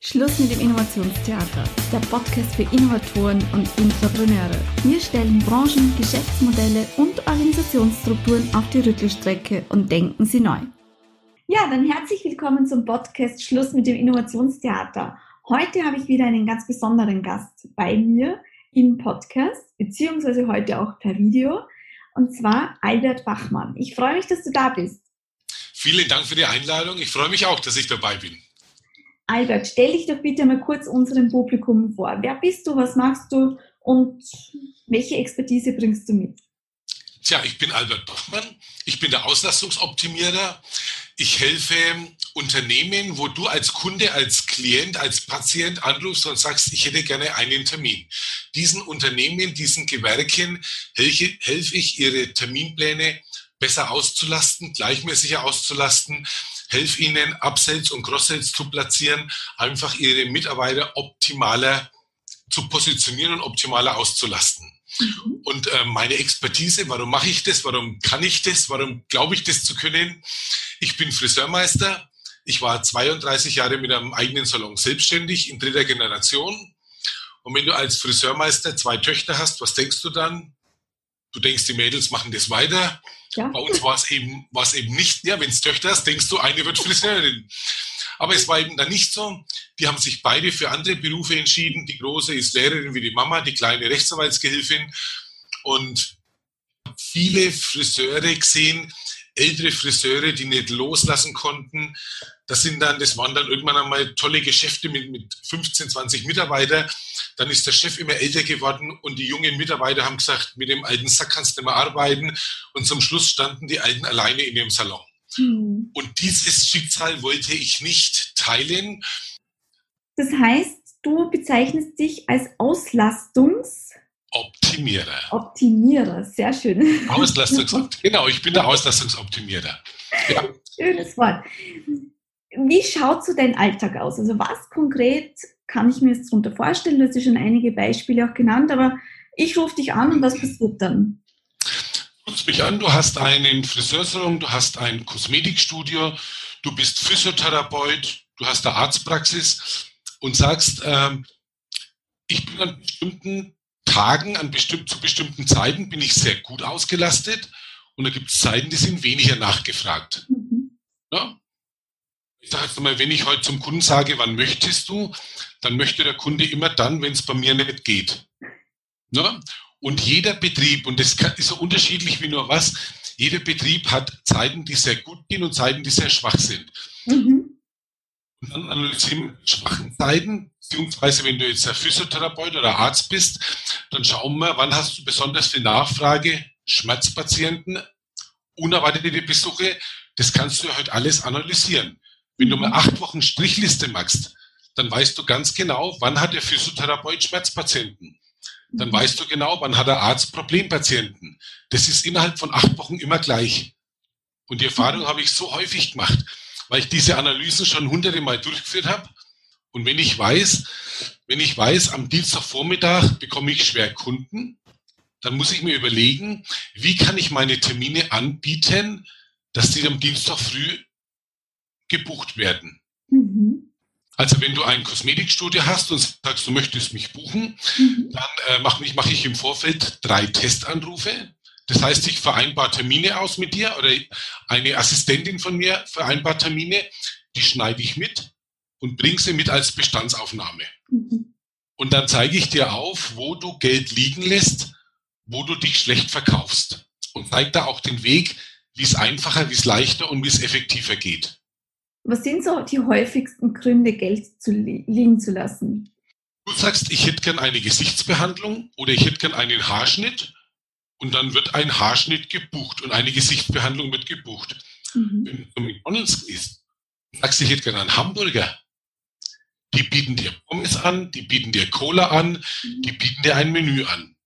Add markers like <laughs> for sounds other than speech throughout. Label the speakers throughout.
Speaker 1: Schluss mit dem Innovationstheater, der Podcast für Innovatoren und Intrapreneure. Wir stellen Branchen, Geschäftsmodelle und Organisationsstrukturen auf die Rüttelstrecke und denken sie neu. Ja, dann herzlich willkommen zum Podcast Schluss mit dem Innovationstheater. Heute habe ich wieder einen ganz besonderen Gast bei mir im Podcast, beziehungsweise heute auch per Video, und zwar Albert Bachmann. Ich freue mich, dass du da bist.
Speaker 2: Vielen Dank für die Einladung. Ich freue mich auch, dass ich dabei bin.
Speaker 1: Albert, stell dich doch bitte mal kurz unserem Publikum vor. Wer bist du, was machst du und welche Expertise bringst du mit?
Speaker 2: Tja, ich bin Albert Bachmann. Ich bin der Auslastungsoptimierer. Ich helfe Unternehmen, wo du als Kunde, als Klient, als Patient anrufst und sagst, ich hätte gerne einen Termin. Diesen Unternehmen, diesen Gewerken helfe, helfe ich, ihre Terminpläne besser auszulasten, gleichmäßiger auszulasten, helfe ihnen, Upsells und Cross-Sells zu platzieren, einfach ihre Mitarbeiter optimaler zu positionieren und optimaler auszulasten. Mhm. Und äh, meine Expertise, warum mache ich das, warum kann ich das, warum glaube ich das zu können? Ich bin Friseurmeister. Ich war 32 Jahre mit einem eigenen Salon selbstständig in dritter Generation. Und wenn du als Friseurmeister zwei Töchter hast, was denkst du dann? Du denkst, die Mädels machen das weiter. Ja. Bei uns war es eben, eben nicht, ja, wenn es Töchter hast, denkst du, eine wird Friseurin. Aber es war eben dann nicht so. Die haben sich beide für andere Berufe entschieden. Die große ist Lehrerin wie die Mama, die kleine Rechtsanwaltsgehilfin. Und viele Friseure gesehen, ältere Friseure, die nicht loslassen konnten. Das sind dann, das waren dann irgendwann einmal tolle Geschäfte mit, mit 15, 20 Mitarbeitern. Dann ist der Chef immer älter geworden und die jungen Mitarbeiter haben gesagt, mit dem alten Sack kannst du nicht mehr arbeiten. Und zum Schluss standen die Alten alleine in dem Salon. Mhm. Und dieses Schicksal wollte ich nicht teilen.
Speaker 1: Das heißt, du bezeichnest dich als Auslastungs-
Speaker 2: Optimierer.
Speaker 1: Optimierer, sehr schön.
Speaker 2: Auslastungsoptimierer. <laughs> Genau, ich bin der Auslastungsoptimierer.
Speaker 1: Ja. Schönes Wort. Wie schaut so dein Alltag aus? Also was konkret kann ich mir jetzt darunter vorstellen? Du hast ja schon einige Beispiele auch genannt, aber ich rufe dich an und was passiert dann?
Speaker 2: Du rufst mich an, du hast einen Friseursalon, du hast ein Kosmetikstudio, du bist Physiotherapeut, du hast eine Arztpraxis und sagst, ähm, ich bin an bestimmten Tagen, an bestimmt, zu bestimmten Zeiten bin ich sehr gut ausgelastet und da gibt es Zeiten, die sind weniger nachgefragt. Mhm. Ja? Ich sage jetzt mal, wenn ich heute zum Kunden sage, wann möchtest du, dann möchte der Kunde immer dann, wenn es bei mir nicht geht. Ja? Und jeder Betrieb, und das ist so unterschiedlich wie nur was, jeder Betrieb hat Zeiten, die sehr gut gehen und Zeiten, die sehr schwach sind. Mhm. Und dann analysieren schwachen Zeiten, beziehungsweise wenn du jetzt ein Physiotherapeut oder Arzt bist, dann schauen wir, wann hast du besonders viel Nachfrage, Schmerzpatienten, unerwartete Besuche, das kannst du heute alles analysieren. Wenn du mal acht Wochen Strichliste machst, dann weißt du ganz genau, wann hat der Physiotherapeut Schmerzpatienten. Dann weißt du genau, wann hat der Arzt Problempatienten. Das ist innerhalb von acht Wochen immer gleich. Und die Erfahrung habe ich so häufig gemacht weil ich diese Analysen schon hunderte Mal durchgeführt habe. Und wenn ich weiß, wenn ich weiß, am Dienstagvormittag bekomme ich schwer Kunden, dann muss ich mir überlegen, wie kann ich meine Termine anbieten, dass die am Dienstag früh gebucht werden. Mhm. Also wenn du ein Kosmetikstudio hast und sagst, du möchtest mich buchen, mhm. dann äh, mache mach ich im Vorfeld drei Testanrufe. Das heißt, ich vereinbare Termine aus mit dir oder eine Assistentin von mir vereinbart Termine, die schneide ich mit und bringe sie mit als Bestandsaufnahme. Mhm. Und dann zeige ich dir auf, wo du Geld liegen lässt, wo du dich schlecht verkaufst. Und zeige da auch den Weg, wie es einfacher, wie es leichter und wie es effektiver geht.
Speaker 1: Was sind so die häufigsten Gründe, Geld zu li liegen zu lassen?
Speaker 2: Du sagst, ich hätte gern eine Gesichtsbehandlung oder ich hätte gern einen Haarschnitt und dann wird ein Haarschnitt gebucht und eine Gesichtsbehandlung wird gebucht. Mhm. Wenn du McDonalds gehst, sagst du, ich hätte gerne einen Hamburger. Die bieten dir Pommes an, die bieten dir Cola an, mhm. die bieten dir ein Menü an.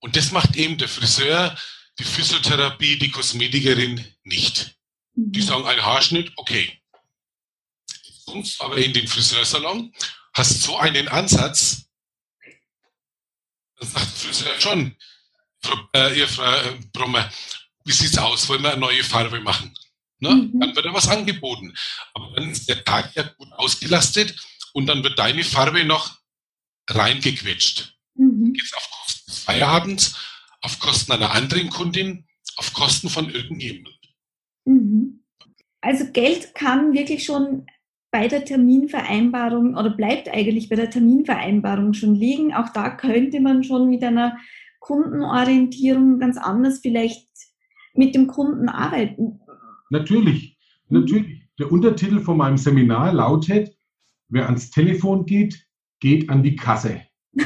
Speaker 2: Und das macht eben der Friseur, die Physiotherapie, die Kosmetikerin nicht. Mhm. Die sagen, ein Haarschnitt, okay. Sonst aber in den Friseursalon hast so einen Ansatz, dann sagt der Friseur schon, äh, ihr Frau äh, Brummer, wie sieht's aus? Wollen wir eine neue Farbe machen? Ne? Mhm. Dann wird da was angeboten. Aber dann ist der Tag ja gut ausgelastet
Speaker 3: und dann wird deine Farbe noch reingequetscht. Mhm. Geht's auf Kosten des Feierabends, auf Kosten einer anderen Kundin, auf Kosten von irgendjemandem.
Speaker 1: Mhm. Also Geld kann wirklich schon bei der Terminvereinbarung oder bleibt eigentlich bei der Terminvereinbarung schon liegen. Auch da könnte man schon mit einer Kundenorientierung ganz anders vielleicht mit dem Kunden arbeiten.
Speaker 2: Natürlich, natürlich. Der Untertitel von meinem Seminar lautet, wer ans Telefon geht, geht an die Kasse. <laughs>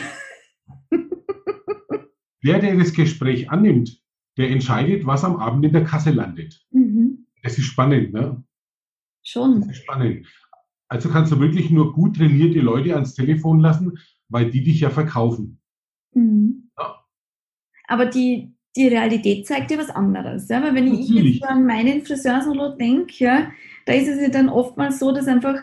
Speaker 2: der, der das Gespräch annimmt, der entscheidet, was am Abend in der Kasse landet. Mhm. Das ist spannend, ne?
Speaker 1: Schon.
Speaker 2: Das ist spannend. Also kannst du wirklich nur gut trainierte Leute ans Telefon lassen, weil die dich ja verkaufen.
Speaker 1: Mhm. Aber die, die Realität zeigt dir was anderes. Ja? Weil wenn Natürlich. ich jetzt an meinen Friseursalon denke, ja, da ist es ja dann oftmals so, dass einfach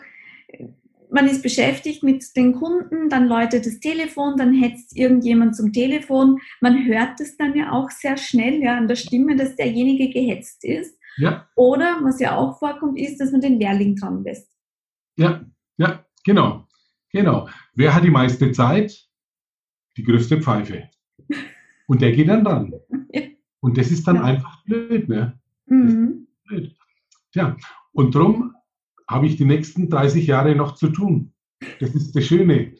Speaker 1: man ist beschäftigt mit den Kunden, dann läutet das Telefon, dann hetzt irgendjemand zum Telefon. Man hört es dann ja auch sehr schnell ja, an der Stimme, dass derjenige gehetzt ist.
Speaker 2: Ja.
Speaker 1: Oder was ja auch vorkommt, ist, dass man den Lehrling dran lässt.
Speaker 2: Ja, ja, genau. Genau. Wer hat die meiste Zeit? Die größte Pfeife. Und der geht dann dran. <laughs> Ja. Und das ist dann ja. einfach blöd, ne? Mhm. Blöd. Ja, und darum habe ich die nächsten 30 Jahre noch zu tun. Das ist das Schöne,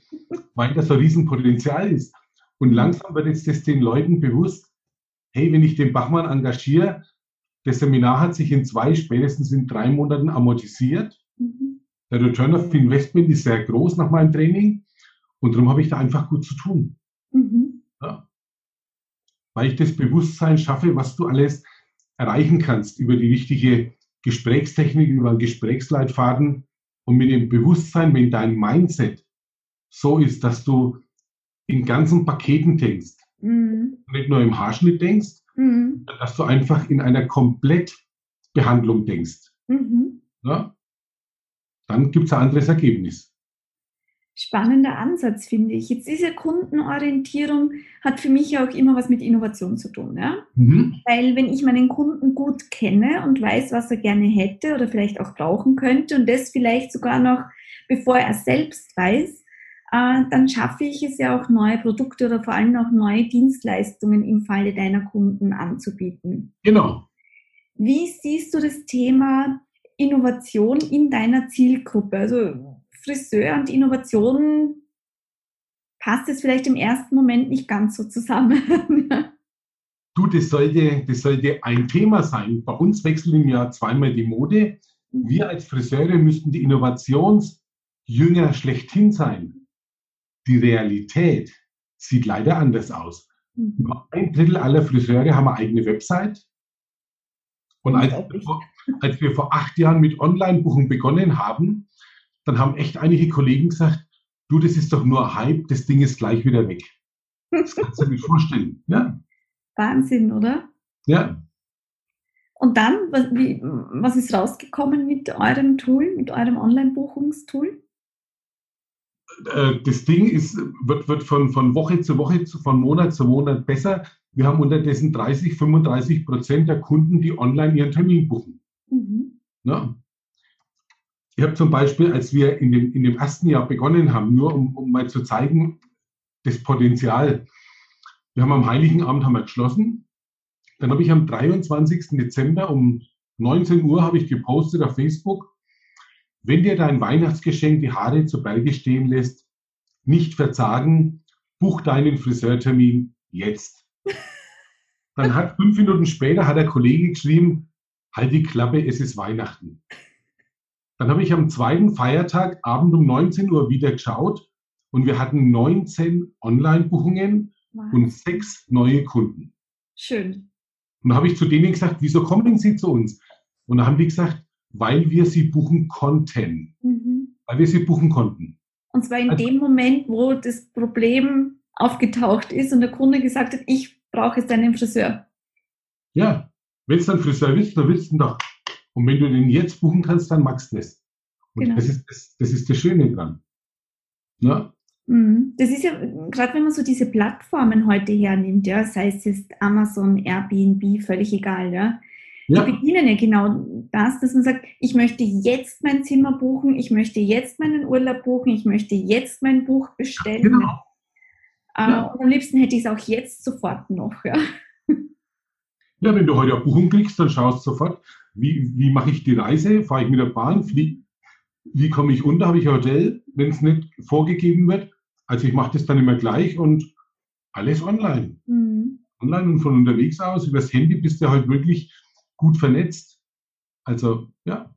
Speaker 2: weil das ein Riesenpotenzial ist. Und langsam wird jetzt das den Leuten bewusst, hey, wenn ich den Bachmann engagiere, das Seminar hat sich in zwei, spätestens in drei Monaten amortisiert. Mhm. Der Return of Investment ist sehr groß nach meinem Training und darum habe ich da einfach gut zu tun. Mhm. Ja. Weil ich das Bewusstsein schaffe, was du alles erreichen kannst über die richtige Gesprächstechnik, über einen Gesprächsleitfaden und mit dem Bewusstsein, wenn dein Mindset so ist, dass du in ganzen Paketen denkst, mhm. nicht nur im Haarschnitt denkst, mhm. dass du einfach in einer Komplettbehandlung denkst. Mhm. Ja? dann gibt es ein anderes Ergebnis.
Speaker 1: Spannender Ansatz, finde ich. Jetzt ja Kundenorientierung, hat für mich auch immer was mit Innovation zu tun. Ja? Mhm. Weil wenn ich meinen Kunden gut kenne und weiß, was er gerne hätte oder vielleicht auch brauchen könnte und das vielleicht sogar noch, bevor er selbst weiß, äh, dann schaffe ich es ja auch neue Produkte oder vor allem auch neue Dienstleistungen im Falle deiner Kunden anzubieten.
Speaker 2: Genau.
Speaker 1: Wie siehst du das Thema Innovation in deiner Zielgruppe? Also Friseur und Innovation passt es vielleicht im ersten Moment nicht ganz so zusammen. <laughs>
Speaker 2: du, das sollte, das sollte ein Thema sein. Bei uns wechseln im Jahr zweimal die Mode. Mhm. Wir als Friseure müssten die Innovationsjünger schlechthin sein. Die Realität sieht leider anders aus. Mhm. Ein Drittel aller Friseure haben eine eigene Website. Und als, als wir vor acht Jahren mit Online-Buchen begonnen haben, dann haben echt einige Kollegen gesagt, du, das ist doch nur Hype, das Ding ist gleich wieder weg. Das kannst du dir nicht vorstellen. Ja.
Speaker 1: Wahnsinn, oder?
Speaker 2: Ja.
Speaker 1: Und dann, was, wie, was ist rausgekommen mit eurem Tool, mit eurem Online-Buchungstool?
Speaker 2: Äh, das Ding ist, wird, wird von, von Woche zu Woche, von Monat zu Monat besser. Wir haben unterdessen 30, 35 Prozent der Kunden, die online ihren Termin buchen. Mhm. Ja. Ich habe zum Beispiel, als wir in dem, in dem ersten Jahr begonnen haben, nur um, um mal zu zeigen, das Potenzial. Wir haben am Heiligen Abend haben wir geschlossen. Dann habe ich am 23. Dezember um 19 Uhr habe ich gepostet auf Facebook, wenn dir dein Weihnachtsgeschenk die Haare zu Berge stehen lässt, nicht verzagen, buch deinen Friseurtermin jetzt. Dann hat fünf Minuten später hat der Kollege geschrieben, halt die Klappe, es ist Weihnachten. Dann habe ich am zweiten Feiertag Abend um 19 Uhr wieder geschaut und wir hatten 19 Online-Buchungen wow. und sechs neue Kunden.
Speaker 1: Schön.
Speaker 2: Und da habe ich zu denen gesagt, wieso kommen Sie zu uns? Und da haben die gesagt, weil wir sie buchen konnten. Mhm. Weil wir sie buchen konnten.
Speaker 1: Und zwar in also, dem Moment, wo das Problem aufgetaucht ist und der Kunde gesagt hat, ich brauche jetzt einen Friseur.
Speaker 2: Ja, wenn es dann Friseur willst, dann willst du ihn doch. Und wenn du den jetzt buchen kannst, dann magst du das. Und genau. das, ist, das, das ist das Schöne dran. Ja?
Speaker 1: Mhm. Das ist ja, gerade wenn man so diese Plattformen heute hernimmt, ja, sei es jetzt Amazon, Airbnb, völlig egal, ja. ja. die bedienen ja genau das, dass man sagt, ich möchte jetzt mein Zimmer buchen, ich möchte jetzt meinen Urlaub buchen, ich möchte jetzt mein Buch bestellen. Genau. Äh, ja. Und am liebsten hätte ich es auch jetzt sofort noch. Ja.
Speaker 2: Ja, wenn du heute eine Buchung kriegst, dann schaust du sofort, wie, wie mache ich die Reise, fahre ich mit der Bahn, fliege, wie komme ich unter, habe ich ein Hotel, wenn es nicht vorgegeben wird. Also ich mache das dann immer gleich und alles online. Mhm. Online und von unterwegs aus, übers Handy bist du halt wirklich gut vernetzt. Also ja.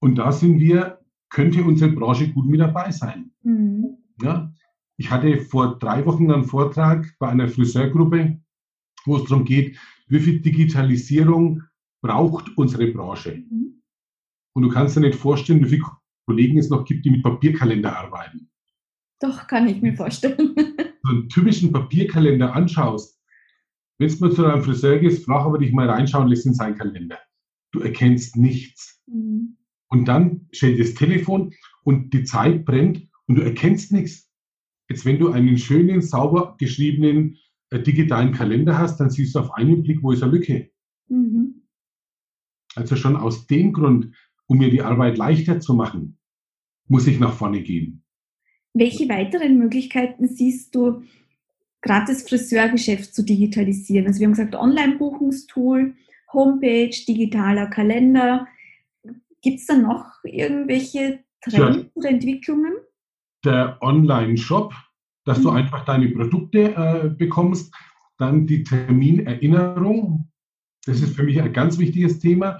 Speaker 2: Und da sind wir, könnte unsere Branche gut mit dabei sein. Mhm. Ja. Ich hatte vor drei Wochen einen Vortrag bei einer Friseurgruppe, wo es darum geht, wie viel Digitalisierung braucht unsere Branche. Mhm. Und du kannst dir nicht vorstellen, wie viele Kollegen es noch gibt, die mit Papierkalender arbeiten.
Speaker 1: Doch, kann ich mir vorstellen. <laughs>
Speaker 2: so einen typischen Papierkalender anschaust, wenn du mal zu deinem Friseur gehst, frag aber dich mal reinschauen lässt in seinen Kalender. Du erkennst nichts. Mhm. Und dann stellt das Telefon und die Zeit brennt und du erkennst nichts. Jetzt, wenn du einen schönen, sauber geschriebenen digitalen Kalender hast, dann siehst du auf einen Blick, wo ist eine Lücke. Mhm. Also schon aus dem Grund, um mir die Arbeit leichter zu machen, muss ich nach vorne gehen.
Speaker 1: Welche weiteren Möglichkeiten siehst du, gerade das Friseurgeschäft zu digitalisieren? Also wir haben gesagt, Online-Buchungstool, Homepage, digitaler Kalender. Gibt es da noch irgendwelche Trends ja. oder Entwicklungen?
Speaker 2: Der Online-Shop, dass mhm. du einfach deine Produkte äh, bekommst. Dann die Terminerinnerung. Das ist für mich ein ganz wichtiges Thema.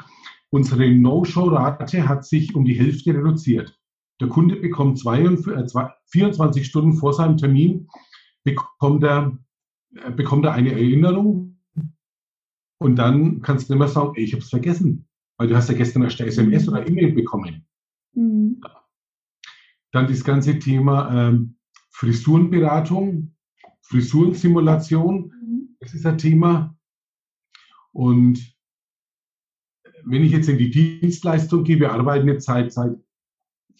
Speaker 2: Unsere No-Show-Rate hat sich um die Hälfte reduziert. Der Kunde bekommt 24 Stunden vor seinem Termin bekommt er, äh, bekommt er eine Erinnerung und dann kannst du immer sagen, ey, ich habe es vergessen, weil du hast ja gestern erst eine SMS mhm. oder E-Mail bekommen. Mhm. Dann das ganze Thema ähm, Frisurenberatung, Frisurensimulation, mhm. das ist ein Thema. Und wenn ich jetzt in die Dienstleistung gehe, wir arbeiten jetzt seit, seit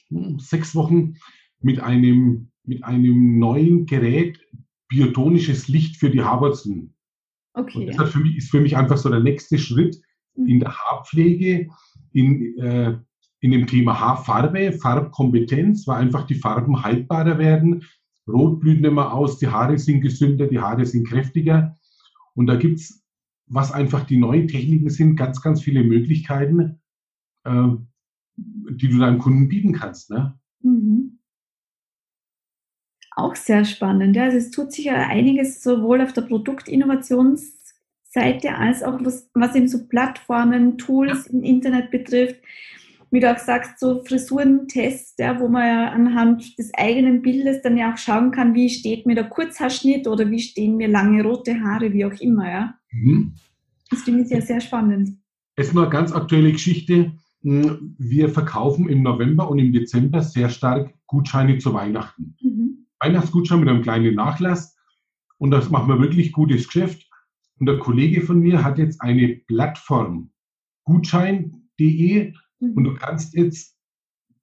Speaker 2: hm, sechs Wochen mit einem, mit einem neuen Gerät, biotonisches Licht für die Haarwurzeln. Okay. Und das für mich, ist für mich einfach so der nächste Schritt mhm. in der Haarpflege, in, äh, in dem Thema Haarfarbe, Farbkompetenz, weil einfach die Farben haltbarer werden. Rot blüht nicht mehr aus, die Haare sind gesünder, die Haare sind kräftiger. Und da gibt es, was einfach die neuen Techniken sind, ganz, ganz viele Möglichkeiten, äh, die du deinem Kunden bieten kannst. Ne? Mhm.
Speaker 1: Auch sehr spannend. Ja. Also es tut sich ja einiges sowohl auf der Produktinnovationsseite als auch was, was eben so Plattformen, Tools ja. im Internet betrifft. Wie du auch sagst, so Frisurentests, ja, wo man ja anhand des eigenen Bildes dann ja auch schauen kann, wie steht mir der Kurzhaarschnitt oder wie stehen mir lange rote Haare, wie auch immer. Ja. Mhm. Das finde ich ja sehr spannend.
Speaker 2: Es ist nur eine ganz aktuelle Geschichte hm, wir verkaufen im November und im Dezember sehr stark Gutscheine zu Weihnachten. Mhm. Weihnachtsgutschein mit einem kleinen Nachlass und das machen wir wirklich gutes Geschäft. Und der Kollege von mir hat jetzt eine Plattform, gutschein.de mhm. und du kannst jetzt,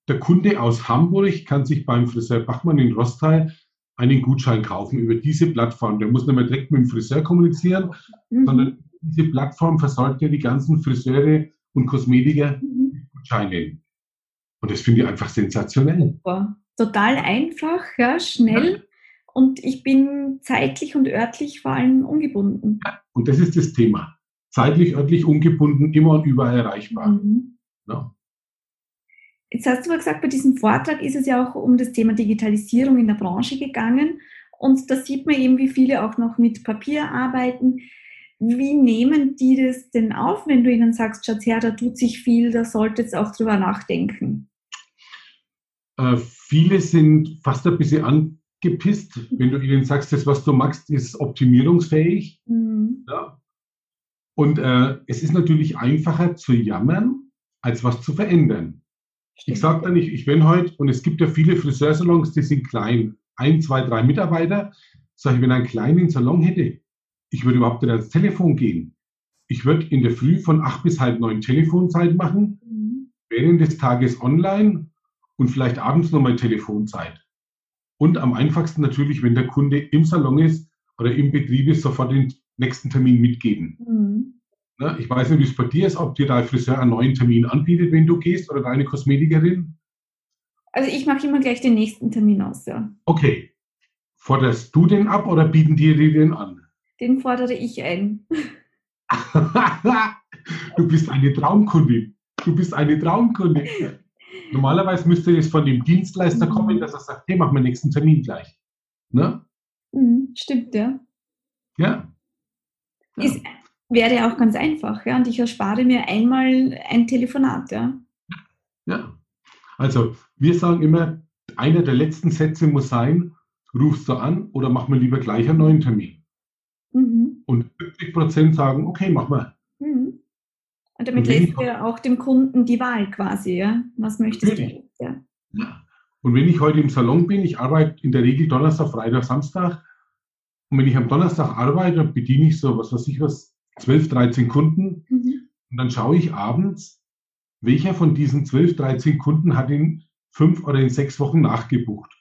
Speaker 2: der Kunde aus Hamburg kann sich beim Friseur Bachmann in Rostal einen Gutschein kaufen über diese Plattform. Der muss nicht mehr direkt mit dem Friseur kommunizieren, mhm. sondern diese Plattform versorgt ja die ganzen Friseure und Kosmetiker mhm. Gutscheine. Und das finde ich einfach sensationell.
Speaker 1: Super. Total einfach, ja, schnell. Ja. Und ich bin zeitlich und örtlich vor allem ungebunden.
Speaker 2: Ja, und das ist das Thema. Zeitlich, örtlich ungebunden, immer und überall erreichbar. Mhm. Ja.
Speaker 1: Jetzt hast du aber gesagt, bei diesem Vortrag ist es ja auch um das Thema Digitalisierung in der Branche gegangen. Und da sieht man eben, wie viele auch noch mit Papier arbeiten. Wie nehmen die das denn auf, wenn du ihnen sagst, Schatz her, da tut sich viel, da solltet ihr auch drüber nachdenken?
Speaker 2: Äh, viele sind fast ein bisschen angepisst, wenn du ihnen sagst, das, was du machst, ist optimierungsfähig. Mhm. Ja. Und äh, es ist natürlich einfacher zu jammern, als was zu verändern. Stimmt. Ich sage da nicht, ich bin heute, und es gibt ja viele Friseursalons, die sind klein, ein, zwei, drei Mitarbeiter. Sag ich, wenn einen kleinen Salon hätte, ich würde überhaupt nicht ans Telefon gehen. Ich würde in der Früh von acht bis halb neun Telefonzeit machen, mhm. während des Tages online und vielleicht abends nochmal Telefonzeit. Und am einfachsten natürlich, wenn der Kunde im Salon ist oder im Betrieb ist, sofort den nächsten Termin mitgeben. Mhm. Ne? Ich weiß nicht, wie es bei dir ist, ob dir dein Friseur einen neuen Termin anbietet, wenn du gehst, oder deine Kosmetikerin.
Speaker 1: Also ich mache immer gleich den nächsten Termin aus, ja.
Speaker 2: Okay. Forderst du den ab oder bieten dir die den an?
Speaker 1: Den fordere ich ein. <laughs>
Speaker 2: du bist eine Traumkundin. Du bist eine Traumkundin. Normalerweise müsste es von dem Dienstleister kommen, dass er sagt, hey, mach mir nächsten Termin gleich. Ne?
Speaker 1: Mhm, stimmt, ja.
Speaker 2: Ja.
Speaker 1: ja. Ist, wäre auch ganz einfach, ja. Und ich erspare mir einmal ein Telefonat, ja.
Speaker 2: Ja. Also, wir sagen immer, einer der letzten Sätze muss sein, rufst du an oder mach mir lieber gleich einen neuen Termin. Mhm. Und 50 Prozent sagen, okay, mach mal. Mhm.
Speaker 1: Und damit lässt du auch dem Kunden die Wahl quasi, ja? Was möchtest
Speaker 2: du? Ja. ja. Und wenn ich heute im Salon bin, ich arbeite in der Regel Donnerstag, Freitag, Samstag. Und wenn ich am Donnerstag arbeite, dann bediene ich so, was weiß ich was, 12, 13 Kunden. Mhm. Und dann schaue ich abends, welcher von diesen 12, 13 Kunden hat in fünf oder in sechs Wochen nachgebucht.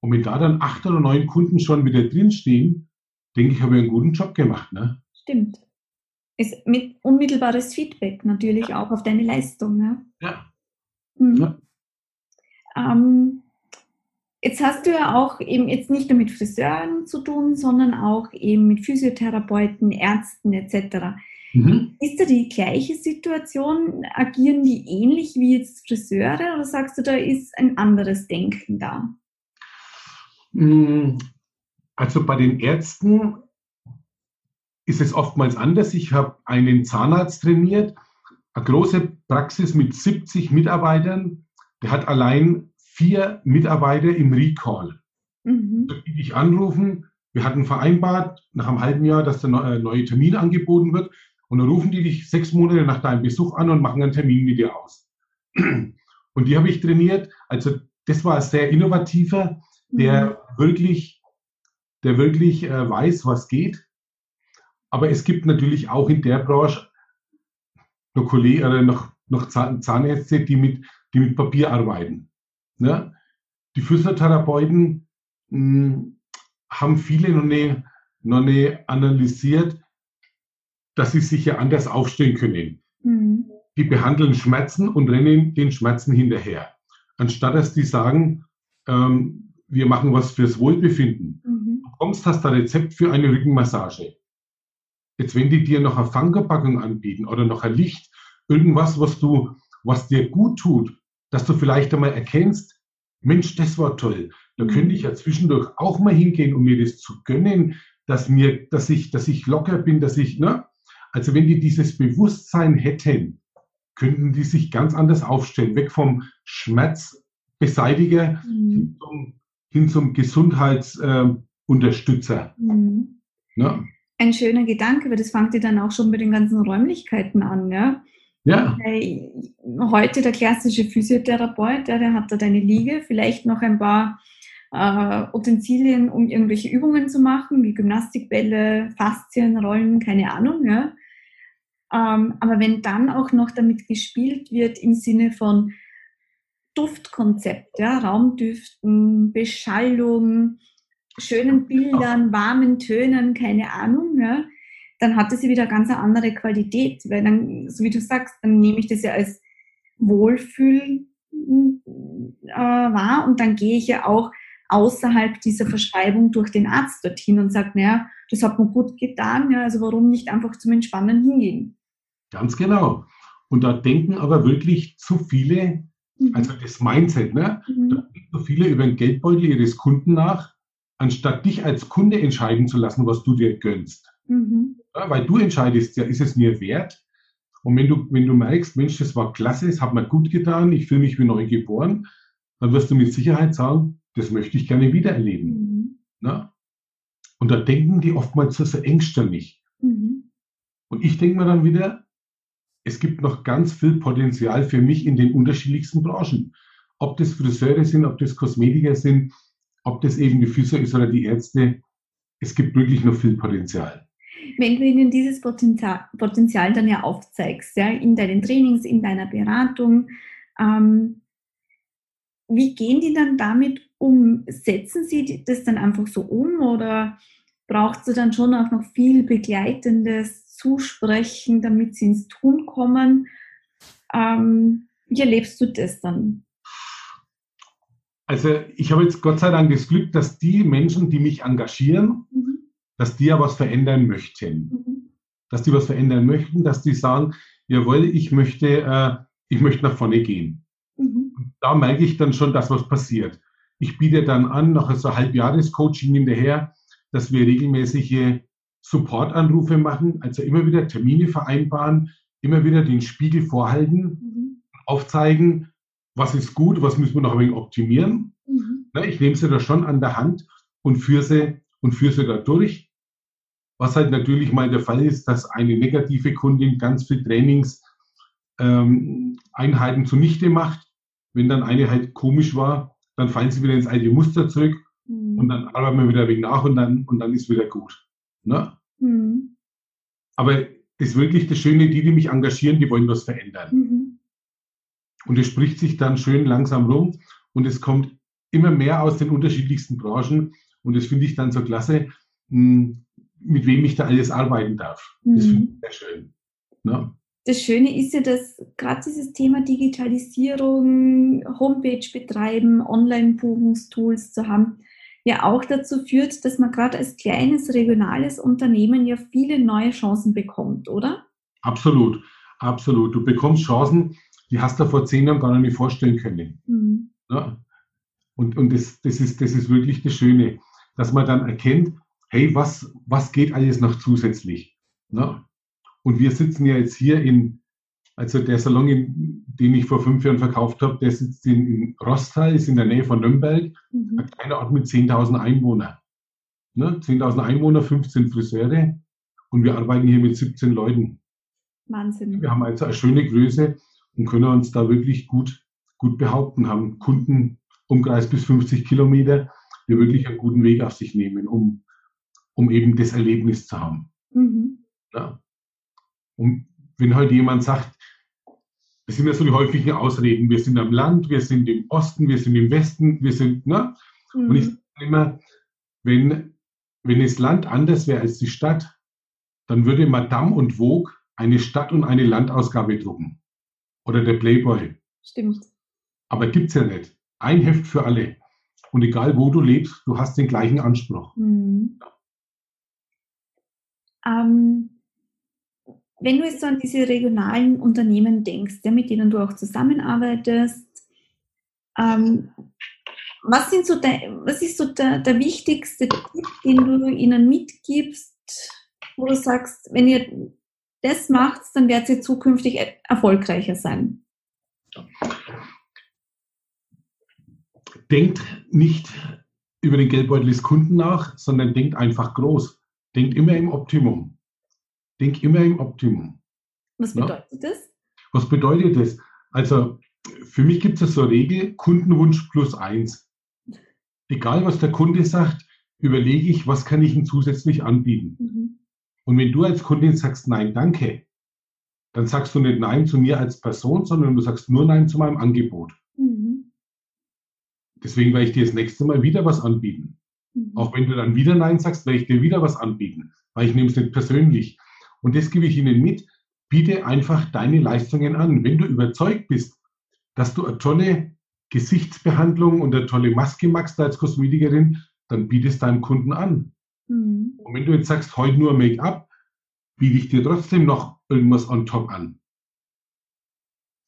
Speaker 2: Und wenn da dann acht oder neun Kunden schon wieder drinstehen, denke ich, habe ich einen guten Job gemacht. Ne?
Speaker 1: Stimmt ist mit unmittelbares Feedback natürlich auch auf deine Leistung.
Speaker 2: Ne? Ja.
Speaker 1: Mhm. ja. Ähm, jetzt hast du ja auch eben jetzt nicht nur mit Friseuren zu tun, sondern auch eben mit Physiotherapeuten, Ärzten etc. Mhm. Ist da die gleiche Situation? Agieren die ähnlich wie jetzt Friseure oder sagst du, da ist ein anderes Denken da?
Speaker 2: Hm, also bei den Ärzten ist es oftmals anders. Ich habe einen Zahnarzt trainiert, eine große Praxis mit 70 Mitarbeitern. Der hat allein vier Mitarbeiter im Recall. Mhm. Da ich anrufen. Wir hatten vereinbart, nach einem halben Jahr, dass der äh, neue Termin angeboten wird. Und dann rufen die dich sechs Monate nach deinem Besuch an und machen einen Termin mit dir aus. <clears throat> Und die habe ich trainiert. Also das war ein sehr innovativer, der mhm. wirklich, der wirklich äh, weiß, was geht aber es gibt natürlich auch in der Branche noch Kollegen oder noch, noch Zahnärzte, die mit, die mit Papier arbeiten. Ne? Die Physiotherapeuten mh, hm, haben viele noch nicht, noch nicht analysiert, dass sie sich ja anders aufstellen können. Mhm. Die behandeln Schmerzen und rennen den Schmerzen hinterher. Anstatt dass die sagen, ähm, wir machen was fürs Wohlbefinden. Mhm. Du kommst, hast ein Rezept für eine Rückenmassage. Jetzt, wenn die dir noch eine Fangerpackung anbieten oder noch ein Licht, irgendwas, was du, was dir gut tut, dass du vielleicht einmal erkennst, Mensch, das war toll. Da mhm. könnte ich ja zwischendurch auch mal hingehen, um mir das zu gönnen, dass mir, dass ich, dass ich locker bin, dass ich, ne? Also wenn die dieses Bewusstsein hätten, könnten die sich ganz anders aufstellen, weg vom Schmerzbeseitiger mhm. hin, zum, hin zum Gesundheitsunterstützer. Äh, mhm.
Speaker 1: Ne? ein schöner Gedanke, weil das fängt ja dann auch schon bei den ganzen Räumlichkeiten an, ja.
Speaker 2: Ja.
Speaker 1: Heute der klassische Physiotherapeut, ja, der hat da deine Liege, vielleicht noch ein paar äh, Utensilien, um irgendwelche Übungen zu machen, wie Gymnastikbälle, Faszien, Rollen, keine Ahnung, ja. Ähm, aber wenn dann auch noch damit gespielt wird im Sinne von Duftkonzept, ja, Raumdüften, Beschallung, schönen Bildern, warmen Tönen, keine Ahnung, ja, dann hat das ja wieder eine ganz andere Qualität, weil dann, so wie du sagst, dann nehme ich das ja als Wohlfühl äh, wahr und dann gehe ich ja auch außerhalb dieser Verschreibung durch den Arzt dorthin und sage, naja, das hat mir gut getan, ja, also warum nicht einfach zum Entspannen hingehen?
Speaker 2: Ganz genau. Und da denken aber wirklich zu viele, mhm. also das Mindset, ne? Mhm. da denken so viele über den Geldbeutel ihres Kunden nach anstatt dich als Kunde entscheiden zu lassen, was du dir gönnst. Mhm. Ja, weil du entscheidest ja, ist es mir wert? Und wenn du, wenn du merkst, Mensch, das war klasse, es hat mir gut getan, ich fühle mich wie neu geboren, dann wirst du mit Sicherheit sagen, das möchte ich gerne wieder erleben. Mhm. Und da denken die oftmals so, so engstirnig. Mhm. Und ich denke mir dann wieder, es gibt noch ganz viel Potenzial für mich in den unterschiedlichsten Branchen. Ob das Friseure sind, ob das Kosmetiker sind, ob das eben die Physio ist oder die Ärzte, es gibt wirklich noch viel Potenzial.
Speaker 1: Wenn du ihnen dieses Potenzial, Potenzial dann ja aufzeigst, ja, in deinen Trainings, in deiner Beratung, ähm, wie gehen die dann damit um? Setzen sie das dann einfach so um oder brauchst du dann schon auch noch viel begleitendes zusprechen, damit sie ins Tun kommen. Ähm, wie erlebst du das dann?
Speaker 2: Also ich habe jetzt Gott sei Dank das Glück, dass die Menschen, die mich engagieren, mhm. Dass die ja was verändern möchten. Mhm. Dass die was verändern möchten, dass die sagen, jawohl, ich möchte, äh, ich möchte nach vorne gehen. Mhm. Da merke ich dann schon, dass was passiert. Ich biete dann an, nach so Halbjahrescoaching hinterher, dass wir regelmäßige Supportanrufe machen, also immer wieder Termine vereinbaren, immer wieder den Spiegel vorhalten, mhm. aufzeigen, was ist gut, was müssen wir noch ein wenig optimieren. Mhm. ich nehme sie da schon an der Hand und führe sie, und führe sie da durch. Was halt natürlich mal der Fall ist, dass eine negative Kundin ganz viel Trainingseinheiten ähm, zunichte macht. Wenn dann eine halt komisch war, dann fallen sie wieder ins alte Muster zurück mhm. und dann arbeiten wir wieder wenig nach und dann, und dann ist wieder gut. Ne? Mhm. Aber ist wirklich das Schöne, die, die mich engagieren, die wollen was verändern. Mhm. Und es spricht sich dann schön langsam rum und es kommt immer mehr aus den unterschiedlichsten Branchen und das finde ich dann so klasse, hm, mit wem ich da alles arbeiten darf. Das finde ich mhm. sehr schön.
Speaker 1: Ne? Das Schöne ist ja, dass gerade dieses Thema Digitalisierung, Homepage betreiben, Online-Buchungstools zu haben, ja auch dazu führt, dass man gerade als kleines regionales Unternehmen ja viele neue Chancen bekommt, oder?
Speaker 2: Absolut, absolut. Du bekommst Chancen, die hast du vor zehn Jahren gar nicht vorstellen können. Mhm. Ja? Und, und das, das, ist, das ist wirklich das Schöne, dass man dann erkennt, hey, was, was geht alles noch zusätzlich? Ja? Und wir sitzen ja jetzt hier in, also der Salon, den ich vor fünf Jahren verkauft habe, der sitzt in, in Rostal, ist in der Nähe von Nürnberg, mhm. ein kleiner Ort mit 10.000 Einwohnern. Ne? 10.000 Einwohner, 15 Friseure und wir arbeiten hier mit 17 Leuten.
Speaker 1: Wahnsinn.
Speaker 2: Wir haben also eine schöne Größe und können uns da wirklich gut, gut behaupten, haben Kundenumkreis bis 50 Kilometer, die wirklich einen guten Weg auf sich nehmen, um, um eben das Erlebnis zu haben. Mhm. Ja. Und wenn heute jemand sagt, das sind ja so die häufigen Ausreden. Wir sind am Land, wir sind im Osten, wir sind im Westen, wir sind, ne? Mhm. Und ich sage immer, wenn, wenn das Land anders wäre als die Stadt, dann würde Madame und Vogue eine Stadt- und eine Landausgabe drucken. Oder der Playboy.
Speaker 1: Stimmt.
Speaker 2: Aber gibt's ja nicht. Ein Heft für alle. Und egal wo du lebst, du hast den gleichen Anspruch. Mhm.
Speaker 1: Ja. Ähm, wenn du jetzt so an diese regionalen Unternehmen denkst, ja, mit denen du auch zusammenarbeitest, ähm, was, sind so de, was ist so der, der wichtigste Tipp, den du ihnen mitgibst, wo du sagst, wenn ihr das macht, dann werdet ihr zukünftig erfolgreicher sein?
Speaker 2: Denkt nicht über den Geldbeutel des Kunden nach, sondern denkt einfach groß. Denkt immer im Optimum. Denk immer im Optimum.
Speaker 1: Was bedeutet ja? das?
Speaker 2: Was bedeutet das? Also für mich gibt es so eine Regel, Kundenwunsch plus eins. Egal was der Kunde sagt, überlege ich, was kann ich ihm zusätzlich anbieten. Mhm. Und wenn du als Kundin sagst, nein, danke, dann sagst du nicht nein zu mir als Person, sondern du sagst nur nein zu meinem Angebot. Mhm. Deswegen werde ich dir das nächste Mal wieder was anbieten. Mhm. Auch wenn du dann wieder nein sagst, werde ich dir wieder was anbieten, weil ich nehme es nicht persönlich. Und das gebe ich Ihnen mit. Biete einfach deine Leistungen an. Wenn du überzeugt bist, dass du eine tolle Gesichtsbehandlung und eine tolle Maske machst als Kosmetikerin, dann bietest deinem Kunden an. Mhm. Und wenn du jetzt sagst, heute nur Make-up, biete ich dir trotzdem noch irgendwas on top an.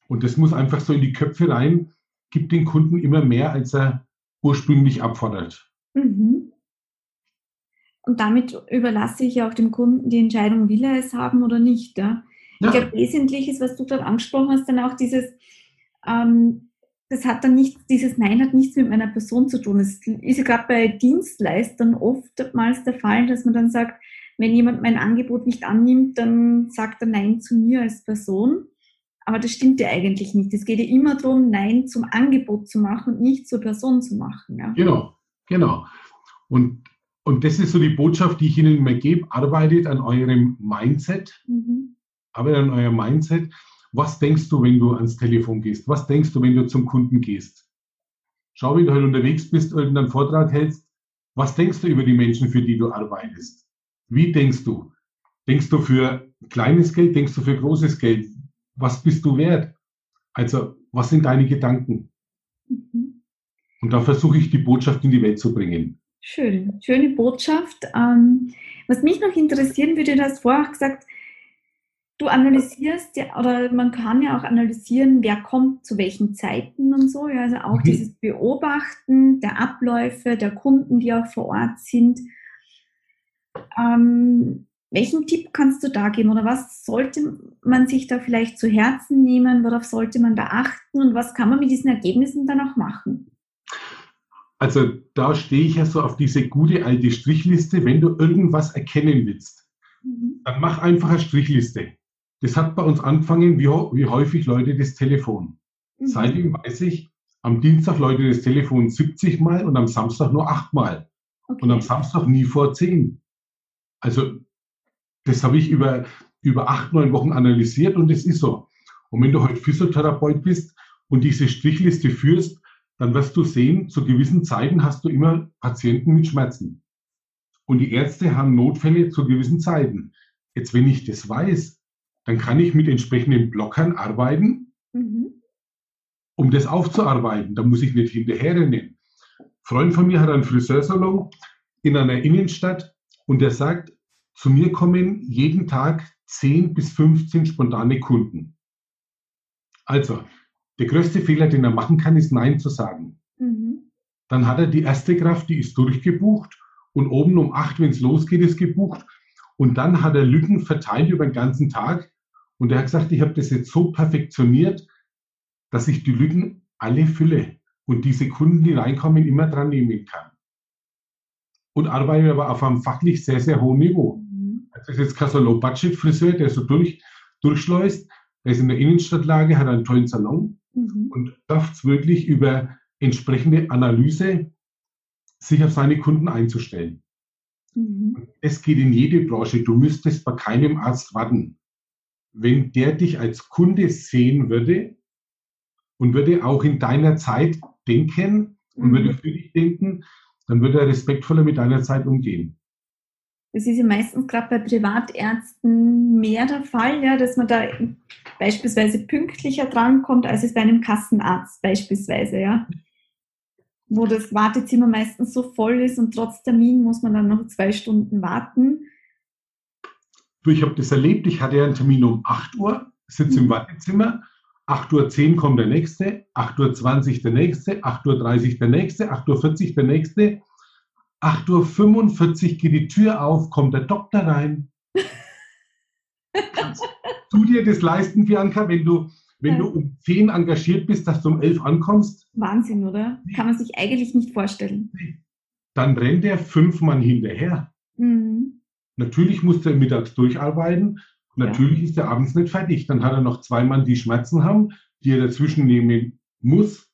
Speaker 2: Und das muss einfach so in die Köpfe rein, gibt den Kunden immer mehr, als er ursprünglich abfordert.
Speaker 1: Und damit überlasse ich auch dem Kunden die Entscheidung, will er es haben oder nicht. Ja? ja. Ich glaube, wesentlich ist, was du gerade angesprochen hast, dann auch dieses, ähm, das hat dann nicht, dieses Nein hat nichts mit meiner Person zu tun. Es ist ja gerade bei Dienstleistern oftmals der Fall, dass man dann sagt, wenn jemand mein Angebot nicht annimmt, dann sagt er Nein zu mir als Person. Aber das stimmt ja eigentlich nicht. Es geht ja immer darum, Nein zum Angebot zu machen und nicht zur Person zu machen. Ja?
Speaker 2: Genau, genau. Und und das ist so die Botschaft, die ich Ihnen immer gebe. Arbeitet an eurem Mindset. Mhm. Arbeitet an eurem Mindset. Was denkst du, wenn du ans Telefon gehst? Was denkst du, wenn du zum Kunden gehst? Schau, wenn du halt unterwegs bist, irgendeinen Vortrag hältst. Was denkst du über die Menschen, für die du arbeitest? Wie denkst du? Denkst du für kleines Geld, denkst du für großes Geld? Was bist du wert? Also, was sind deine Gedanken? Mhm. Und da versuche ich die Botschaft in die Welt zu bringen.
Speaker 1: Schön, schöne Botschaft. Ähm, was mich noch interessieren würde, du hast vorher gesagt, du analysierst ja, oder man kann ja auch analysieren, wer kommt zu welchen Zeiten und so. Ja, also auch mhm. dieses Beobachten der Abläufe, der Kunden, die auch vor Ort sind. Ähm, welchen Tipp kannst du da geben oder was sollte man sich da vielleicht zu Herzen nehmen? Worauf sollte man da achten und was kann man mit diesen Ergebnissen dann auch machen?
Speaker 2: Also da stehe ich ja so auf diese gute alte Strichliste. Wenn du irgendwas erkennen willst, mhm. dann mach einfach eine Strichliste. Das hat bei uns angefangen, wie, wie häufig Leute das Telefon. Mhm. Seitdem weiß ich, am Dienstag Leute das Telefon 70 Mal und am Samstag nur 8 Mal. Okay. Und am Samstag nie vor 10. Also das habe ich über, über acht, neun Wochen analysiert und es ist so. Und wenn du heute Physiotherapeut bist und diese Strichliste führst, dann wirst du sehen, zu gewissen Zeiten hast du immer Patienten mit Schmerzen. Und die Ärzte haben Notfälle zu gewissen Zeiten. Jetzt, wenn ich das weiß, dann kann ich mit entsprechenden Blockern arbeiten, mhm. um das aufzuarbeiten. Da muss ich nicht hinterherrennen. Ein Freund von mir hat einen Friseursalon in einer Innenstadt und der sagt, zu mir kommen jeden Tag 10 bis 15 spontane Kunden. Also, der größte Fehler, den er machen kann, ist Nein zu sagen. Mhm. Dann hat er die erste Kraft, die ist durchgebucht und oben um 8, wenn es losgeht, ist gebucht. Und dann hat er Lücken verteilt über den ganzen Tag. Und er hat gesagt, ich habe das jetzt so perfektioniert, dass ich die Lücken alle fülle und diese Kunden, die reinkommen, immer dran nehmen kann. Und arbeite aber auf einem fachlich sehr, sehr hohen Niveau. Das ist jetzt kein so Low-Budget-Friseur, der so durch, durchschleust. Er ist in der Innenstadtlage, hat einen tollen Salon mhm. und schafft es wirklich über entsprechende Analyse, sich auf seine Kunden einzustellen. Mhm. Es geht in jede Branche. Du müsstest bei keinem Arzt warten. Wenn der dich als Kunde sehen würde und würde auch in deiner Zeit denken und mhm. würde für dich denken, dann würde er respektvoller mit deiner Zeit umgehen.
Speaker 1: Das ist ja meistens gerade bei Privatärzten mehr der Fall, ja, dass man da beispielsweise pünktlicher drankommt, als es bei einem Kassenarzt beispielsweise, ja. Wo das Wartezimmer meistens so voll ist und trotz Termin muss man dann noch zwei Stunden warten.
Speaker 2: Du, ich habe das erlebt, ich hatte einen Termin um 8 Uhr, sitze mhm. im Wartezimmer, 8.10 Uhr kommt der nächste, 8.20 Uhr der nächste, 8.30 Uhr der nächste, 8.40 Uhr der nächste. 8.45 Uhr geht die Tür auf, kommt der Doktor rein. Kannst du dir das leisten, Bianca, wenn du, wenn ja. du um 10 engagiert bist, dass du um 11 ankommst?
Speaker 1: Wahnsinn, oder? Kann man sich eigentlich nicht vorstellen.
Speaker 2: Dann rennt er fünf Mann hinterher. Mhm. Natürlich muss er mittags durcharbeiten. Natürlich ja. ist er abends nicht fertig. Dann hat er noch zwei Mann, die Schmerzen haben, die er dazwischen nehmen muss.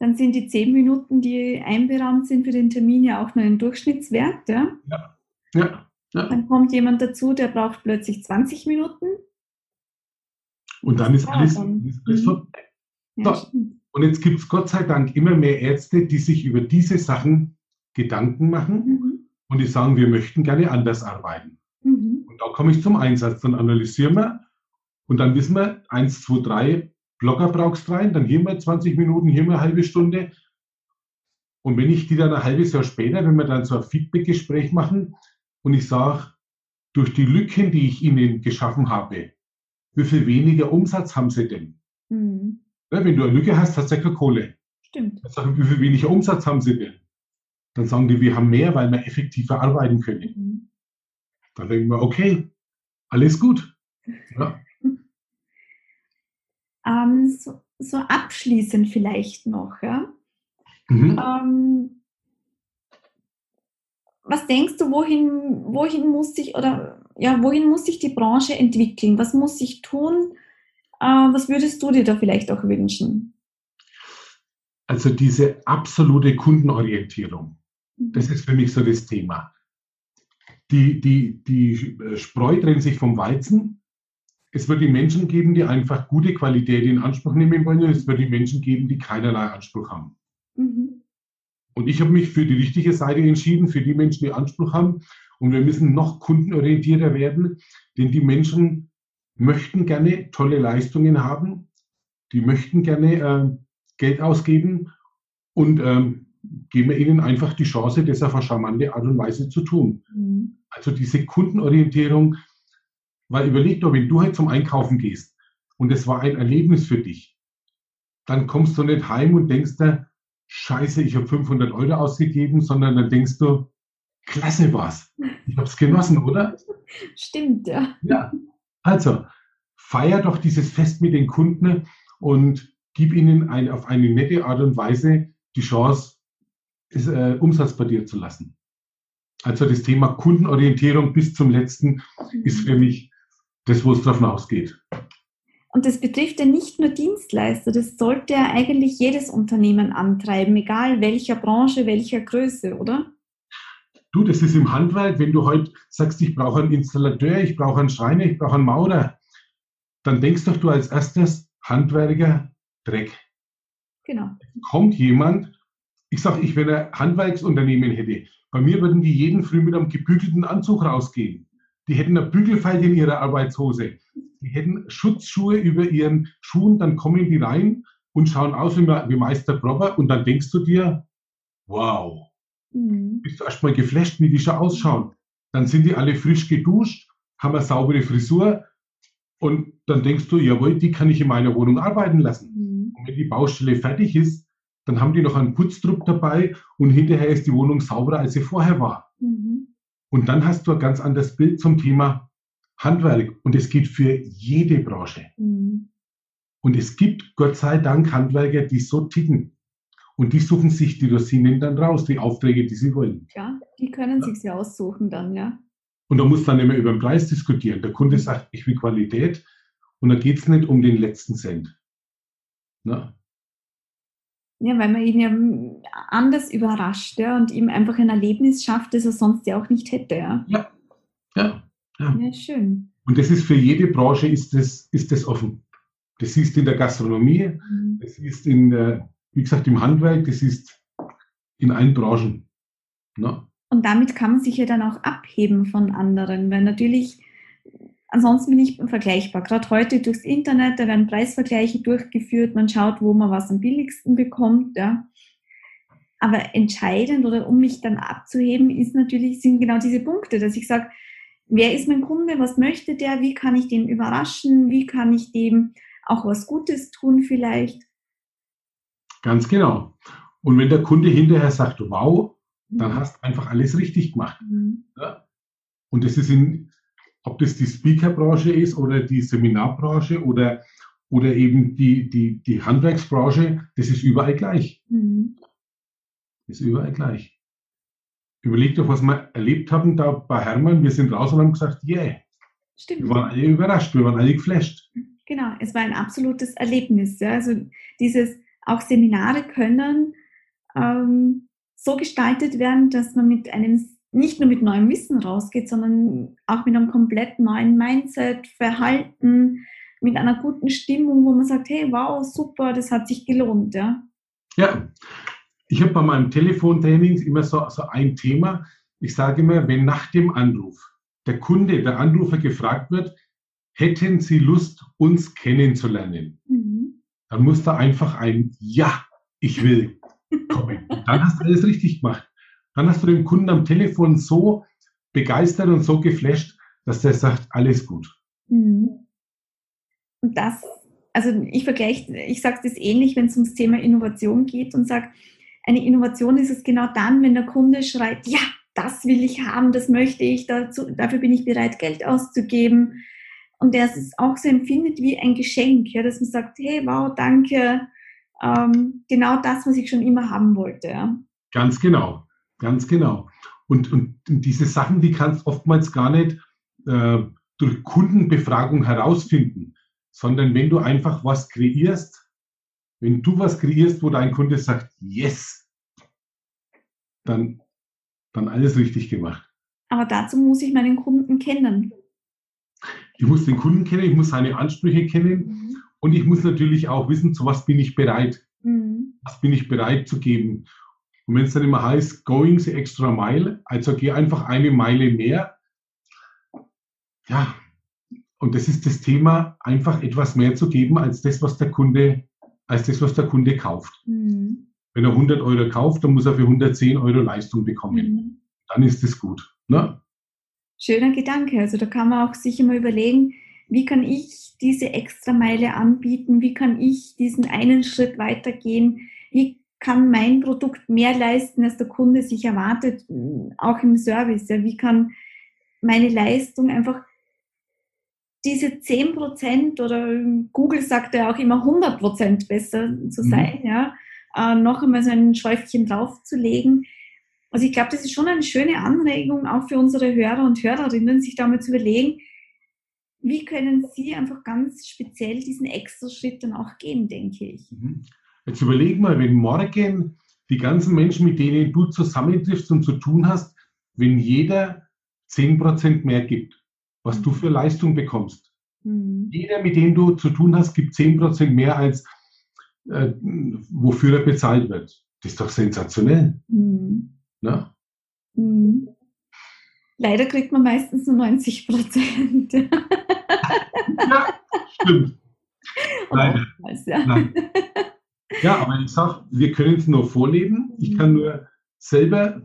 Speaker 1: Dann sind die zehn Minuten, die einberaumt sind für den Termin, ja auch nur ein Durchschnittswert. Ja? Ja. ja. ja. Dann kommt jemand dazu, der braucht plötzlich 20 Minuten.
Speaker 2: Und dann ist alles, ist alles mhm. vorbei. Ja, so. Und jetzt gibt es Gott sei Dank immer mehr Ärzte, die sich über diese Sachen Gedanken machen mhm. und die sagen, wir möchten gerne anders arbeiten. Mhm. Und da komme ich zum Einsatz. Dann analysieren wir und dann wissen wir, eins, zwei, drei, Blogger brauchst rein, dann hier mal 20 Minuten, hier mal eine halbe Stunde. Und wenn ich die dann ein halbes Jahr später, wenn wir dann so ein Feedback-Gespräch machen und ich sage, durch die Lücken, die ich ihnen geschaffen habe, wie viel weniger Umsatz haben sie denn? Mhm. Ja, wenn du eine Lücke hast, hast du ja keine Kohle.
Speaker 1: Stimmt.
Speaker 2: Sage ich, wie viel weniger Umsatz haben sie denn? Dann sagen die, wir haben mehr, weil wir effektiver arbeiten können. Mhm. Dann denken wir, okay, alles gut. Ja.
Speaker 1: Ähm, so, so, abschließend vielleicht noch, ja. Mhm. Ähm, was denkst du, wohin, wohin muss sich oder ja, wohin muss sich die Branche entwickeln? Was muss sich tun? Äh, was würdest du dir da vielleicht auch wünschen?
Speaker 2: Also diese absolute Kundenorientierung, mhm. das ist für mich so das Thema. Die, die, die Spreu trennt sich vom Weizen es wird die Menschen geben, die einfach gute Qualität in Anspruch nehmen wollen und es wird die Menschen geben, die keinerlei Anspruch haben. Mhm. Und ich habe mich für die richtige Seite entschieden, für die Menschen, die Anspruch haben. Und wir müssen noch kundenorientierter werden, denn die Menschen möchten gerne tolle Leistungen haben, die möchten gerne äh, Geld ausgeben und ähm, geben wir ihnen einfach die Chance, das auf eine charmante Art und Weise zu tun. Mhm. Also diese Kundenorientierung, weil überleg doch, wenn du halt zum Einkaufen gehst und es war ein Erlebnis für dich, dann kommst du nicht heim und denkst dir, scheiße, ich habe 500 Euro ausgegeben, sondern dann denkst du, klasse war's. Ich habe es genossen, oder? <laughs>
Speaker 1: Stimmt, ja.
Speaker 2: Ja, also feier doch dieses Fest mit den Kunden und gib ihnen ein, auf eine nette Art und Weise die Chance, ist, äh, Umsatz bei dir zu lassen. Also das Thema Kundenorientierung bis zum letzten ist für mich das, wo es drauf hinausgeht.
Speaker 1: Und das betrifft ja nicht nur Dienstleister, das sollte ja eigentlich jedes Unternehmen antreiben, egal welcher Branche, welcher Größe, oder?
Speaker 2: Du, das ist im Handwerk, wenn du heute sagst, ich brauche einen Installateur, ich brauche einen Schreiner, ich brauche einen Maurer, dann denkst doch du als erstes Handwerker Dreck.
Speaker 1: Genau.
Speaker 2: Kommt jemand, ich sage, ich, wenn ein Handwerksunternehmen hätte, bei mir würden die jeden Früh mit einem gebügelten Anzug rausgehen. Die hätten eine Bügelfalte in ihrer Arbeitshose. Die hätten Schutzschuhe über ihren Schuhen, dann kommen die rein und schauen aus wie, wie Meister Proper und dann denkst du dir, wow, mhm. bist du erstmal geflasht, wie die schon ausschauen. Dann sind die alle frisch geduscht, haben eine saubere Frisur und dann denkst du, jawohl, die kann ich in meiner Wohnung arbeiten lassen. Mhm. Und wenn die Baustelle fertig ist, dann haben die noch einen Putzdruck dabei und hinterher ist die Wohnung sauberer, als sie vorher war. Mhm. Und dann hast du ein ganz anderes Bild zum Thema Handwerk. Und es geht für jede Branche. Mhm. Und es gibt Gott sei Dank Handwerker, die so ticken. Und die suchen sich die Rosinen dann raus, die Aufträge, die sie wollen.
Speaker 1: Ja, die können ja. sich sie aussuchen dann, ja.
Speaker 2: Und da muss dann immer über den Preis diskutieren. Der Kunde sagt, ich will Qualität. Und da geht es nicht um den letzten Cent. Na?
Speaker 1: Ja, weil man ihn ja anders überrascht ja, und ihm einfach ein Erlebnis schafft, das er sonst ja auch nicht hätte. Ja,
Speaker 2: ja, ja. Ja,
Speaker 1: ja schön.
Speaker 2: Und das ist für jede Branche ist das, ist das offen. Das ist in der Gastronomie, mhm. das ist in, der, wie gesagt, im Handwerk, das ist in allen Branchen.
Speaker 1: Ne? Und damit kann man sich ja dann auch abheben von anderen, weil natürlich Ansonsten bin ich vergleichbar. Gerade heute durchs Internet, da werden Preisvergleiche durchgeführt, man schaut, wo man was am billigsten bekommt. Ja. Aber entscheidend oder um mich dann abzuheben, ist natürlich, sind genau diese Punkte, dass ich sage, wer ist mein Kunde, was möchte der, wie kann ich den überraschen, wie kann ich dem auch was Gutes tun vielleicht.
Speaker 2: Ganz genau. Und wenn der Kunde hinterher sagt, wow, dann mhm. hast du einfach alles richtig gemacht. Mhm. Ja? Und das ist in, ob das die Speakerbranche ist oder die Seminarbranche oder, oder eben die, die, die Handwerksbranche, das ist überall gleich. Mhm. Das ist überall gleich. Überleg doch, was wir erlebt haben da bei Hermann. Wir sind raus und haben gesagt, yeah. Stimmt. Wir waren alle überrascht, wir waren alle geflasht.
Speaker 1: Genau, es war ein absolutes Erlebnis. Ja. Also dieses, auch Seminare können ähm, so gestaltet werden, dass man mit einem nicht nur mit neuem Wissen rausgeht, sondern auch mit einem komplett neuen Mindset, Verhalten, mit einer guten Stimmung, wo man sagt, hey, wow, super, das hat sich gelohnt, ja.
Speaker 2: Ja, ich habe bei meinem Telefontraining immer so, so ein Thema. Ich sage immer, wenn nach dem Anruf der Kunde, der Anrufer gefragt wird, hätten Sie Lust, uns kennenzulernen? Mhm. Dann muss da einfach ein Ja, ich will kommen. Dann hast du alles richtig gemacht dann hast du den Kunden am Telefon so begeistert und so geflasht, dass der sagt, alles gut. Mhm.
Speaker 1: Und das, also ich vergleiche, ich sage das ähnlich, wenn es ums Thema Innovation geht und sage, eine Innovation ist es genau dann, wenn der Kunde schreit, ja, das will ich haben, das möchte ich, dazu, dafür bin ich bereit, Geld auszugeben. Und der es auch so empfindet wie ein Geschenk, ja, dass man sagt, hey, wow, danke, ähm, genau das, was ich schon immer haben wollte. Ja.
Speaker 2: Ganz genau. Ganz genau. Und, und diese Sachen, die kannst oftmals gar nicht äh, durch Kundenbefragung herausfinden, sondern wenn du einfach was kreierst, wenn du was kreierst, wo dein Kunde sagt, yes, dann, dann alles richtig gemacht.
Speaker 1: Aber dazu muss ich meinen Kunden kennen.
Speaker 2: Ich muss den Kunden kennen, ich muss seine Ansprüche kennen mhm. und ich muss natürlich auch wissen, zu was bin ich bereit. Mhm. Was bin ich bereit zu geben. Und wenn es dann immer heißt, going the extra mile, also geh einfach eine Meile mehr, ja, und das ist das Thema, einfach etwas mehr zu geben als das, was der Kunde, als das, was der Kunde kauft. Mhm. Wenn er 100 Euro kauft, dann muss er für 110 Euro Leistung bekommen. Mhm. Dann ist es gut. Ne?
Speaker 1: Schöner Gedanke. Also da kann man auch sich immer überlegen, wie kann ich diese extra Meile anbieten? Wie kann ich diesen einen Schritt weitergehen? Wie kann mein Produkt mehr leisten, als der Kunde sich erwartet, auch im Service? Ja, wie kann meine Leistung einfach diese 10 Prozent oder Google sagt ja auch immer 100 Prozent besser zu mhm. sein, mhm. ja, äh, noch einmal so ein Schäufchen draufzulegen. Also ich glaube, das ist schon eine schöne Anregung auch für unsere Hörer und Hörerinnen, sich da mal zu überlegen, wie können sie einfach ganz speziell diesen extra Schritt dann auch gehen, denke ich. Mhm.
Speaker 2: Jetzt überleg mal, wenn morgen die ganzen Menschen, mit denen du zusammentriffst und zu tun hast, wenn jeder 10% mehr gibt, was du für Leistung bekommst. Mhm. Jeder, mit dem du zu tun hast, gibt 10% mehr als äh, wofür er bezahlt wird. Das ist doch sensationell. Mhm.
Speaker 1: Ne? Mhm. Leider kriegt man meistens nur 90 Prozent. <laughs>
Speaker 2: ja, stimmt. Leider. Ja. Nein. Ja, aber ich sage, wir können es nur vorleben. Ich kann nur selber,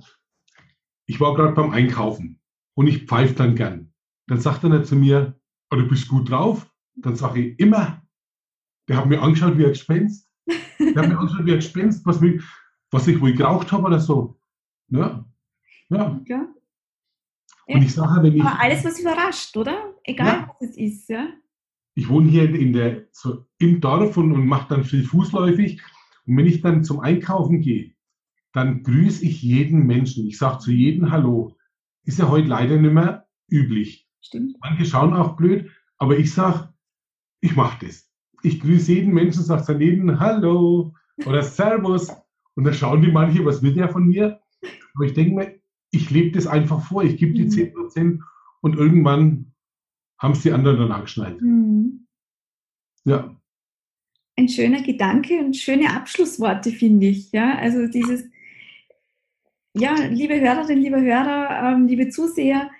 Speaker 2: ich war gerade beim Einkaufen und ich pfeife dann gern. Dann sagt er nicht zu mir, oh, du bist gut drauf. Dann sage ich immer, der hat mir angeschaut wie ein Gespenst. Der hat mir angeschaut wie ein Gespenst, was, mich, was ich wohl geraucht habe oder so. Ja. Ja. ja.
Speaker 1: Und ich sage, wenn ich. Aber alles, was überrascht, oder? Egal, ja. was es ist, ja.
Speaker 2: Ich wohne hier in der, so im Dorf und, und mache dann viel fußläufig. Und wenn ich dann zum Einkaufen gehe, dann grüße ich jeden Menschen. Ich sage zu jedem Hallo. Ist ja heute leider nicht mehr üblich. Stimmt. Manche schauen auch blöd, aber ich sage, ich mache das. Ich grüße jeden Menschen, sage daneben Hallo oder Servus. Und dann schauen die manche, was will der von mir? Aber ich denke mir, ich lebe das einfach vor. Ich gebe die mhm. 10% und irgendwann haben es die anderen dann angeschnallt. Mhm.
Speaker 1: Ja. Ein schöner Gedanke und schöne Abschlussworte, finde ich. Ja, also dieses, ja, liebe Hörerinnen, liebe Hörer, ähm, liebe Zuseher,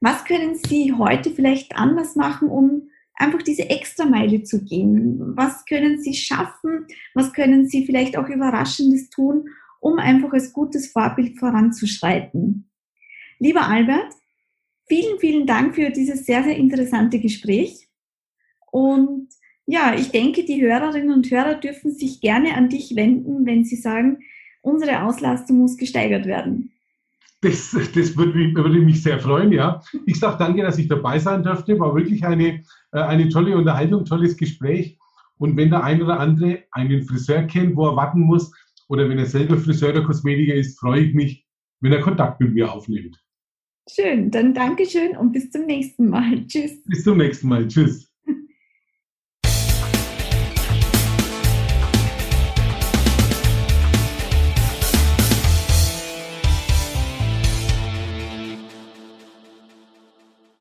Speaker 1: was können Sie heute vielleicht anders machen, um einfach diese Extrameile zu gehen? Was können Sie schaffen? Was können Sie vielleicht auch Überraschendes tun, um einfach als gutes Vorbild voranzuschreiten? Lieber Albert, vielen, vielen Dank für dieses sehr, sehr interessante Gespräch. Und ja, ich denke, die Hörerinnen und Hörer dürfen sich gerne an dich wenden, wenn sie sagen, unsere Auslastung muss gesteigert werden.
Speaker 2: Das, das würde, mich, würde mich sehr freuen, ja. Ich sage danke, dass ich dabei sein durfte. War wirklich eine, äh, eine tolle Unterhaltung, tolles Gespräch. Und wenn der ein oder andere einen Friseur kennt, wo er warten muss, oder wenn er selber Friseur oder Kosmetiker ist, freue ich mich, wenn er Kontakt mit mir aufnimmt.
Speaker 1: Schön, dann Dankeschön und bis zum nächsten Mal. Tschüss.
Speaker 2: Bis zum nächsten Mal. Tschüss.